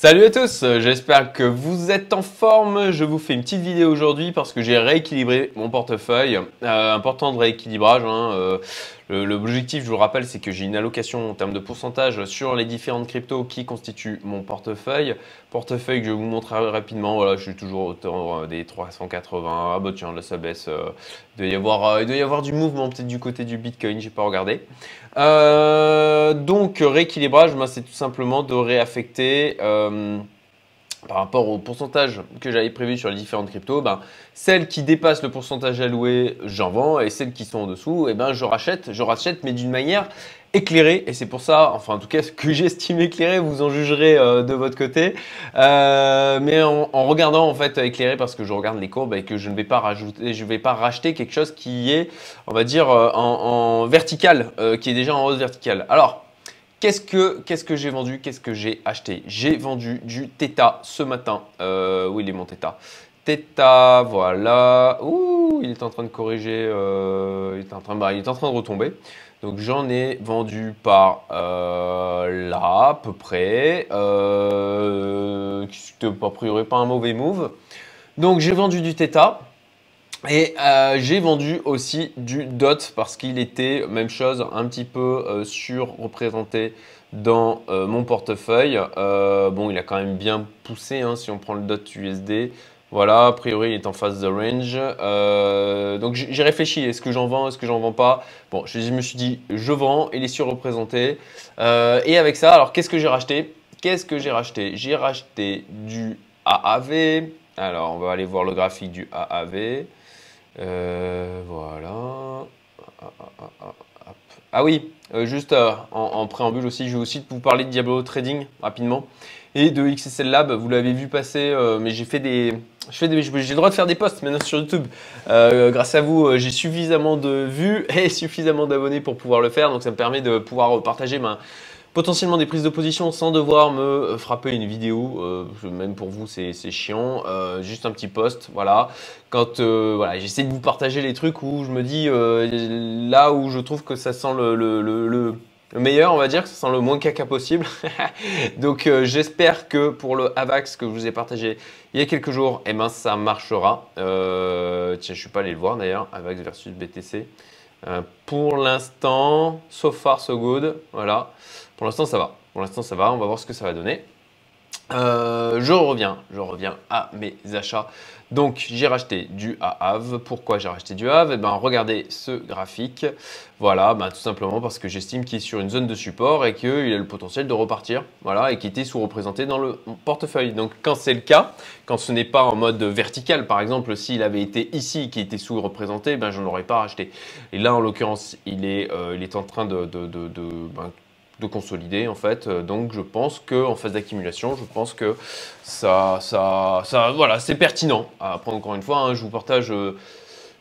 Salut à tous, j'espère que vous êtes en forme. Je vous fais une petite vidéo aujourd'hui parce que j'ai rééquilibré mon portefeuille. Euh, important de rééquilibrage. Hein. Euh, L'objectif, je vous le rappelle, c'est que j'ai une allocation en termes de pourcentage sur les différentes cryptos qui constituent mon portefeuille. Portefeuille que je vous montrerai rapidement. Voilà, je suis toujours autour euh, des 380. Ah bah tiens, là ça baisse. Euh, il, doit y avoir, euh, il doit y avoir du mouvement peut-être du côté du Bitcoin, j'ai pas regardé. donc rééquilibrage, ben, c'est tout simplement de réaffecter par rapport au pourcentage que j'avais prévu sur les différentes cryptos, ben, celles qui dépassent le pourcentage alloué, j'en vends, et celles qui sont en dessous, eh ben, je rachète, je rachète, mais d'une manière éclairée. Et c'est pour ça, enfin en tout cas, ce que j'estime éclairé, vous en jugerez euh, de votre côté. Euh, mais en, regardant en fait éclairé, parce que je regarde les courbes et que je ne vais pas rajouter, je vais pas racheter quelque chose qui est, on va dire, euh, en, en vertical, qui est déjà en hausse verticale. Alors, Qu'est-ce que, qu'est-ce que j'ai vendu Qu'est-ce que j'ai acheté? J'ai vendu du Theta ce matin. Euh, où il est mon Theta Theta, voilà. Ouh, il est en train de corriger. Euh, il, est en train, bah, il est en train de retomber. Donc j'en ai vendu par euh, là, à peu près. Euh, a priori pas un mauvais move. Donc j'ai vendu du Theta. Et euh, j'ai vendu aussi du DOT parce qu'il était, même chose, un petit peu euh, surreprésenté dans euh, mon portefeuille. bon, il a quand même bien poussé hein, si on prend le DOT USD. Voilà, a priori, il est en phase de range. donc j'ai réfléchi, est-ce que j'en vends, est-ce que j'en vends pas? Bon, je me suis dit, je vends, il est surreprésenté. et avec ça, alors qu'est-ce que j'ai racheté? Qu'est-ce que j'ai racheté? J'ai racheté du AAV. Alors, on va aller voir le graphique du AAV. Euh, voilà. Ah oui, euh, juste euh, en, préambule aussi, je vais aussi vous parler de Diablo Trading rapidement et de XSL Lab. Vous l'avez vu passer, mais j'ai fait des, j'ai le droit de faire des posts maintenant sur YouTube. grâce à vous, j'ai suffisamment de vues et suffisamment d'abonnés pour pouvoir le faire. Donc ça me permet de pouvoir partager ma, potentiellement des prises de position sans devoir me euh, frapper une vidéo. Euh, même pour vous, c'est chiant. Euh, juste un petit post, voilà. Quand voilà, j'essaie de vous partager les trucs où je me dis là où je trouve que ça sent le, le, le, meilleur, on va dire, que ça sent le moins caca possible. Donc j'espère que pour le AVAX que je vous ai partagé il y a quelques jours, eh ben, ça marchera. tiens, je suis pas allé le voir d'ailleurs, AVAX versus BTC. pour l'instant, so far so good, voilà. Pour l'instant, ça va. Pour l'instant, ça va. On va voir ce que ça va donner. Euh, je reviens, je reviens à mes achats. Donc j'ai racheté du AAV. Pourquoi j'ai racheté du AAV Eh ben, regardez ce graphique. Voilà, ben, tout simplement parce que j'estime qu'il est sur une zone de support et qu'il a le potentiel de repartir. Voilà, et qu'il était sous-représenté dans le portefeuille. Donc quand c'est le cas, quand ce n'est pas en mode vertical, par exemple, s'il avait été ici qui était sous-représenté, ben, je n'aurais pas racheté. Et là, en l'occurrence, il, est, euh, en train de, de, de, ben, de consolider en fait. Euh, donc je pense que en phase d'accumulation, je pense que ça, ça, ça voilà, c'est pertinent. Après encore une fois, hein, je vous partage euh,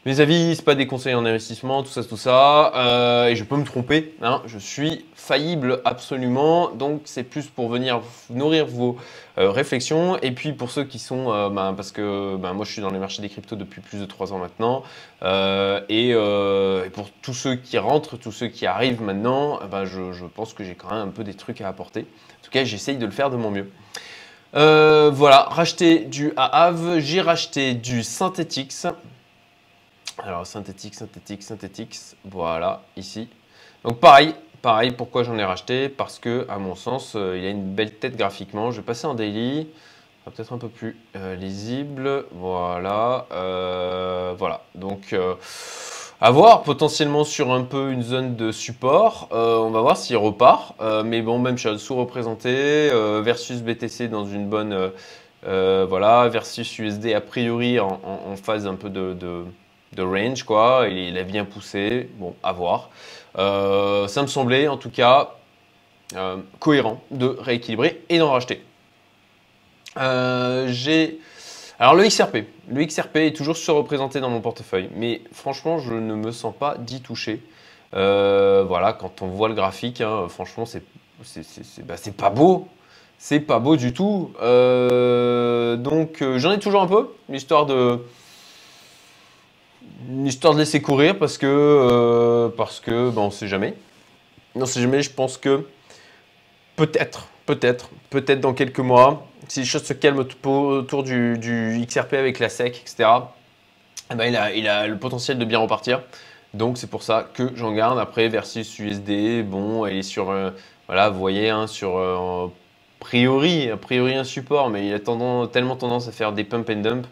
mes avis, c'est pas des conseils en investissement, tout ça, tout ça. Euh, et je peux me tromper. Hein, je suis faillible absolument. Donc c'est plus pour venir nourrir vos euh, réflexions. Et puis pour ceux qui sont, euh, ben, parce que ben, moi je suis dans les marchés des cryptos depuis plus de trois ans maintenant. Et, pour tous ceux qui rentrent, tous ceux qui arrivent maintenant, ben, je, je, pense que j'ai quand même un peu des trucs à apporter. En tout cas, j'essaye de le faire de mon mieux. voilà, racheter du AAV, j'ai racheté du Synthetix. Alors synthétique, synthétique, synthétique, voilà, ici. Donc pareil, pareil, pourquoi j'en ai racheté? Parce que, à mon sens, euh, il a une belle tête graphiquement. Je vais passer en daily, peut-être un peu plus euh, lisible. Voilà, euh, voilà. Donc, à voir, potentiellement sur un peu une zone de support. on va voir s'il repart. mais bon, même chose, sous-représenté versus BTC dans une bonne... voilà, versus USD a priori en, phase un peu de de range, quoi. Il a bien poussé. Bon, à voir. Euh, ça me semblait, en tout cas, euh, cohérent de rééquilibrer et d'en racheter. Euh, j'ai. Alors, le XRP. Le XRP est toujours surreprésenté dans mon portefeuille, mais franchement, je ne me sens pas d'y toucher. voilà, quand on voit le graphique, hein, franchement, c'est bah, pas beau. C'est pas beau du tout. donc, j'en ai toujours un peu, histoire de histoire de laisser courir parce que, euh, parce que ben, on sait jamais. On sait jamais, je pense que peut-être, peut-être, peut-être dans quelques mois, si les choses se calment autour du, XRP avec la SEC, etc., eh ben, il, a, il a le potentiel de bien repartir. Donc c'est pour ça que j'en garde. Après, versus USD, bon, elle est sur, euh, voilà, vous voyez, hein, sur euh, priori, a priori un support, mais il a tellement tendance à faire des pump and dump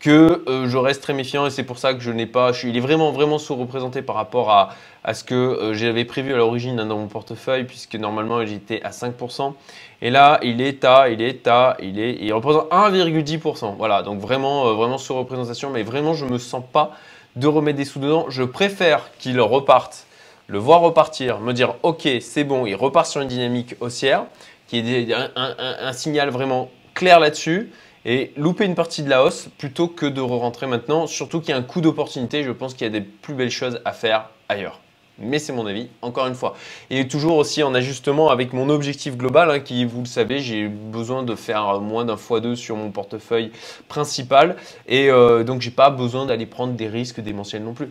que euh, je reste très méfiant et c'est pour ça que je n'ai pas, il est vraiment vraiment sous-représenté par rapport à, ce que j'avais prévu à l'origine hein, dans mon portefeuille puisque normalement j'étais à 5% et là il est à, il est à, il est, il représente 1,10%. Voilà, donc vraiment vraiment sous-représentation, mais vraiment je me sens pas de remettre des sous dedans. Je préfère qu'il reparte, le voir repartir, me dire ok c'est bon, il repart sur une dynamique haussière, qui est un, signal vraiment clair là-dessus et louper une partie de la hausse plutôt que de re-rentrer maintenant, surtout qu'il y a un coup d'opportunité, je pense qu'il y a des plus belles choses à faire ailleurs mais c'est mon avis, encore une fois. Et toujours aussi en ajustement avec mon objectif global, hein, qui, vous le savez, j'ai besoin de faire moins d'un fois deux sur mon portefeuille principal, et euh, donc j'ai pas besoin d'aller prendre des risques démentiels non plus.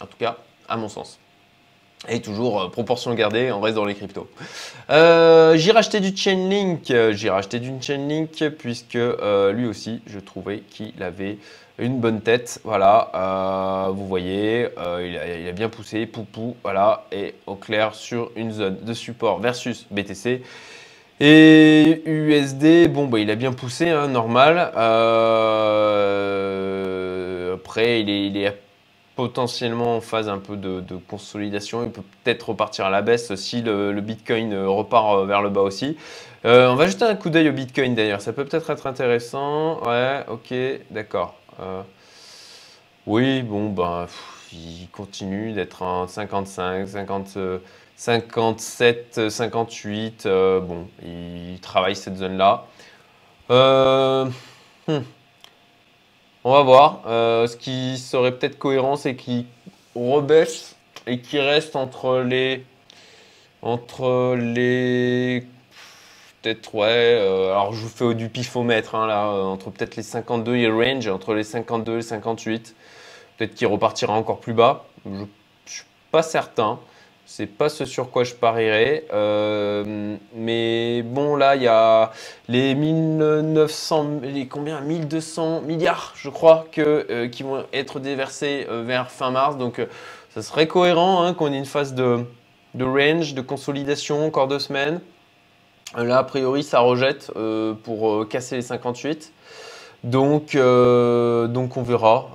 En tout cas, à mon sens. Et toujours euh, proportion gardée, on reste dans les cryptos. Euh, j'ai racheté du Chainlink, j'ai racheté du Chainlink puisque lui aussi, je trouvais qu'il avait une bonne tête, voilà, euh, vous voyez, euh, il, a, bien poussé, poupou, voilà, et au clair sur une zone de support versus BTC. Et USD, bon, bah, il a bien poussé, hein, normal. Euh, après, il est, potentiellement en phase un peu de, consolidation. Il peut peut-être repartir à la baisse si le, Bitcoin repart vers le bas aussi. on va jeter un coup d'œil au Bitcoin d'ailleurs, ça peut peut-être être intéressant. Ouais, ok, d'accord. Euh, oui, bon, ben, il continue d'être en 55, 50, 57, 58. bon, il travaille cette zone-là. Euh, hmm. On va voir. Euh, ce qui serait peut-être cohérent, c'est qu'il rebaisse et qu'il reste entre les entre les Peut-être, ouais. Euh, alors, je vous fais du pifomètre, hein, là, euh, entre peut-être les 52 et range, entre les 52 et les 58. Peut-être qu'il repartira encore plus bas. Je ne suis pas certain. C'est pas ce sur quoi je parierais. Euh, mais bon, là, il y a les 1900, les combien 1200 milliards, je crois, que, qui vont être déversés vers fin mars. Donc, ça serait cohérent hein, qu'on ait une phase de, de range, de consolidation, encore deux semaines. Là, a priori, ça rejette euh, pour euh, casser les 58. Donc, euh, donc on verra.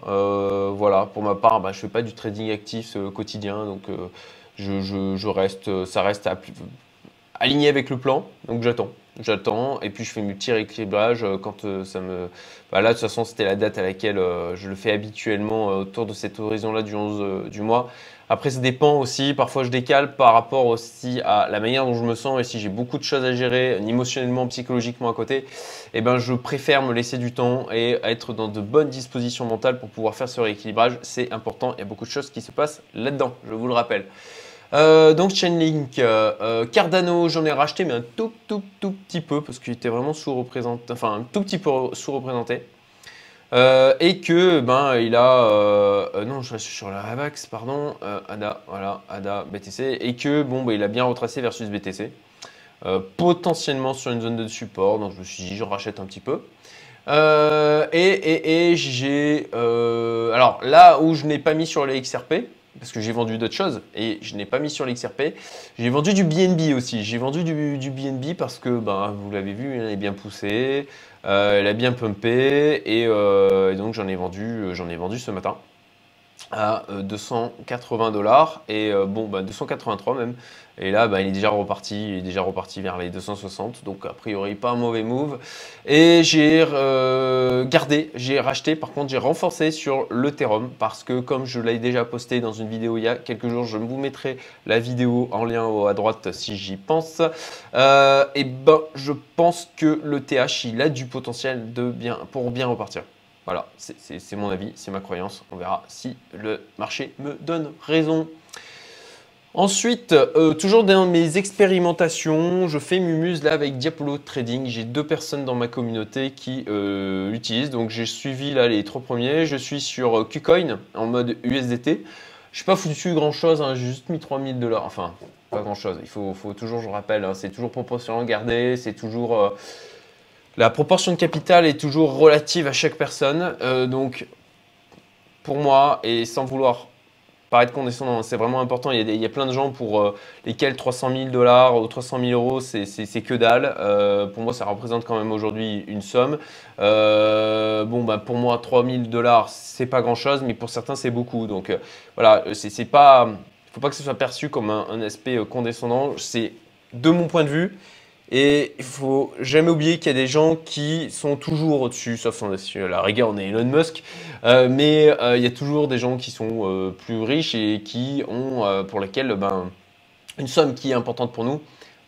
voilà, pour ma part, bah, je ne fais pas du trading actif quotidien, donc je, reste, ça reste aligné avec le plan. Donc j'attends, j'attends, et puis je fais mes petits rééquilibrages quand ça me. Bah, là, de toute façon, c'était la date à laquelle je le fais habituellement autour de cet horizon-là du 11 du mois. Après, ça dépend aussi. Parfois, je décale par rapport aussi à la manière dont je me sens et si j'ai beaucoup de choses à gérer émotionnellement, psychologiquement à côté, eh ben, je préfère me laisser du temps et être dans de bonnes dispositions mentales pour pouvoir faire ce rééquilibrage. C'est important. Il y a beaucoup de choses qui se passent là-dedans, je vous le rappelle. Euh, donc Chainlink, euh, euh, Cardano, j'en ai racheté mais un tout tout tout petit peu parce qu'il était vraiment sous-représenté, un tout peu sous-représenté. Euh, et que ben il a non je suis sur la Avax pardon ADA voilà ADA BTC et que bon ben, il a bien retracé versus BTC potentiellement sur une zone de support. Donc je me suis dit je rachète un petit peu. Et, et, j'ai alors là où je n'ai pas mis sur les XRP parce que j'ai vendu d'autres choses et je n'ai pas mis sur l'XRP. J'ai vendu du BNB aussi. J'ai vendu du, BNB parce que, ben, vous l'avez vu, il est bien poussé. Euh, elle a bien pumpé euh, et, donc j'en ai euh, j'en ai vendu ce matin à 280 dollars et bon 283 bah, même. Et là bah, il est déjà reparti il est déjà reparti vers les 260 donc a priori pas un mauvais move. Et j'ai gardé j'ai racheté par contre j'ai renforcé sur l'Ethereum parce que comme je l'ai déjà posté dans une vidéo il y a quelques jours je vous mettrai la vidéo en lien à droite si j'y pense. Et ben je pense que le TH il a du potentiel de bien pour bien repartir voilà, c'est mon avis, c'est ma croyance. On verra si le marché me donne raison. Ensuite, euh, toujours dans mes expérimentations, je fais Mumuse là avec Diablo Trading. J'ai deux personnes dans ma communauté qui euh, utilisent. Donc j'ai suivi là les trois premiers. Je suis sur euh, KuCoin en mode USDT. Je n'ai pas foutu grand chose, hein. j'ai juste mis 3000 dollars. Enfin, pas grand chose. Il faut, faut toujours, je rappelle, hein, c'est toujours proportionnel gardé, c'est toujours. Euh, la proportion de capital est toujours relative à chaque personne. Euh, donc, pour moi, et sans vouloir paraître condescendant, c'est vraiment important. Il y, a plein de gens pour euh, lesquels 300 000 dollars ou 300 000 euros, c'est que dalle. pour moi, ça représente quand même aujourd'hui une somme. bon, bah, pour moi, 3 000 dollars, c'est pas grand chose, mais pour certains, c'est beaucoup. Donc, voilà, c'est pas faut pas que ce soit perçu comme un, aspect euh, condescendant. C'est de mon point de vue. Et il faut jamais oublier qu'il y a des gens qui sont toujours au-dessus, sauf à la rigueur, on est Elon Musk, euh, mais euh, il y a toujours des gens qui sont plus riches et qui ont, pour lesquels ben, une somme qui est importante pour nous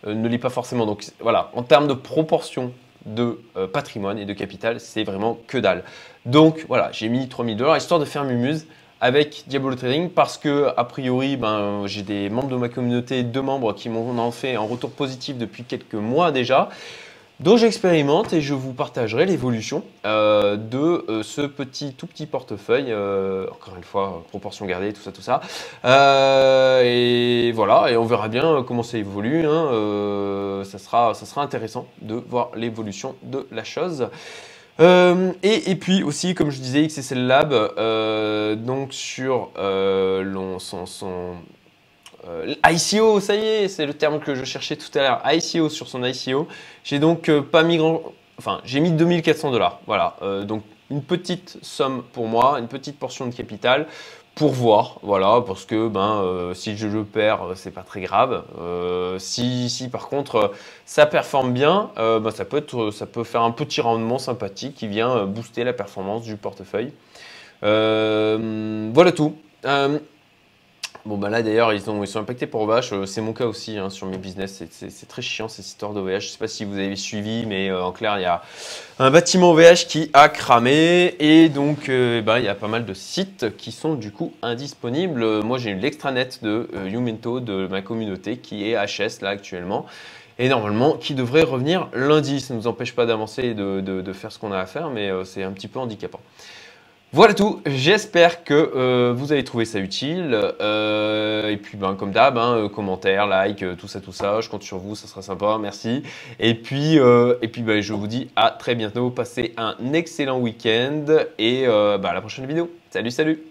ne l'est pas forcément. Donc voilà, en termes de proportion de patrimoine et de capital, c'est vraiment que dalle. Donc voilà, j'ai mis 3000 dollars histoire de faire mumuse avec Diablo Trading parce que, a priori, ben, j'ai des membres de ma communauté, deux membres qui m'ont fait un retour positif depuis quelques mois déjà. Donc j'expérimente et je vous partagerai l'évolution euh, de euh, ce petit tout petit portefeuille, euh, encore une fois proportion gardée, tout ça, tout ça. et voilà, et on verra bien comment ça évolue. Hein. ça, sera, ça sera intéressant de voir l'évolution de la chose. Euh, et, puis aussi, comme je disais, XSL Lab, euh, donc sur euh, ICO, ça y est, c'est le terme que je cherchais tout à l'heure, ICO sur son ICO. J'ai donc pas mis grand, enfin j'ai mis 2400 dollars, voilà, donc une petite somme pour moi, une petite portion de capital pour voir, voilà, parce que ben, euh, si je le perds, euh, c'est pas très grave. Euh, si, si, par contre ça performe bien, ben, ça, peut être, ça peut faire un petit rendement sympathique qui vient booster la performance du portefeuille. voilà tout. Bon, bah là d'ailleurs, ils, ils sont impactés pour OVH. Euh, c'est mon cas aussi hein, sur mes business. C'est très chiant cette histoire d'OVH. Je ne sais pas si vous avez suivi, mais euh, en clair, il y a un bâtiment OVH qui a cramé. Et donc, euh, bah, il y a pas mal de sites qui sont du coup indisponibles. Moi, j'ai eu l'extranet de Youmento de ma communauté qui est HS là actuellement. Et normalement, qui devrait revenir lundi. Ça ne nous empêche pas d'avancer et de, de, faire ce qu'on a à faire, mais c'est un petit peu handicapant. Voilà tout, j'espère que euh, vous avez trouvé ça utile. Euh, et puis ben, comme d'hab, hein, euh, commentaires, like, tout ça, tout ça, je compte sur vous, ça sera sympa, merci. Et puis, et puis ben, je vous dis à très bientôt, passez un excellent week-end et ben, à la prochaine vidéo. Salut, salut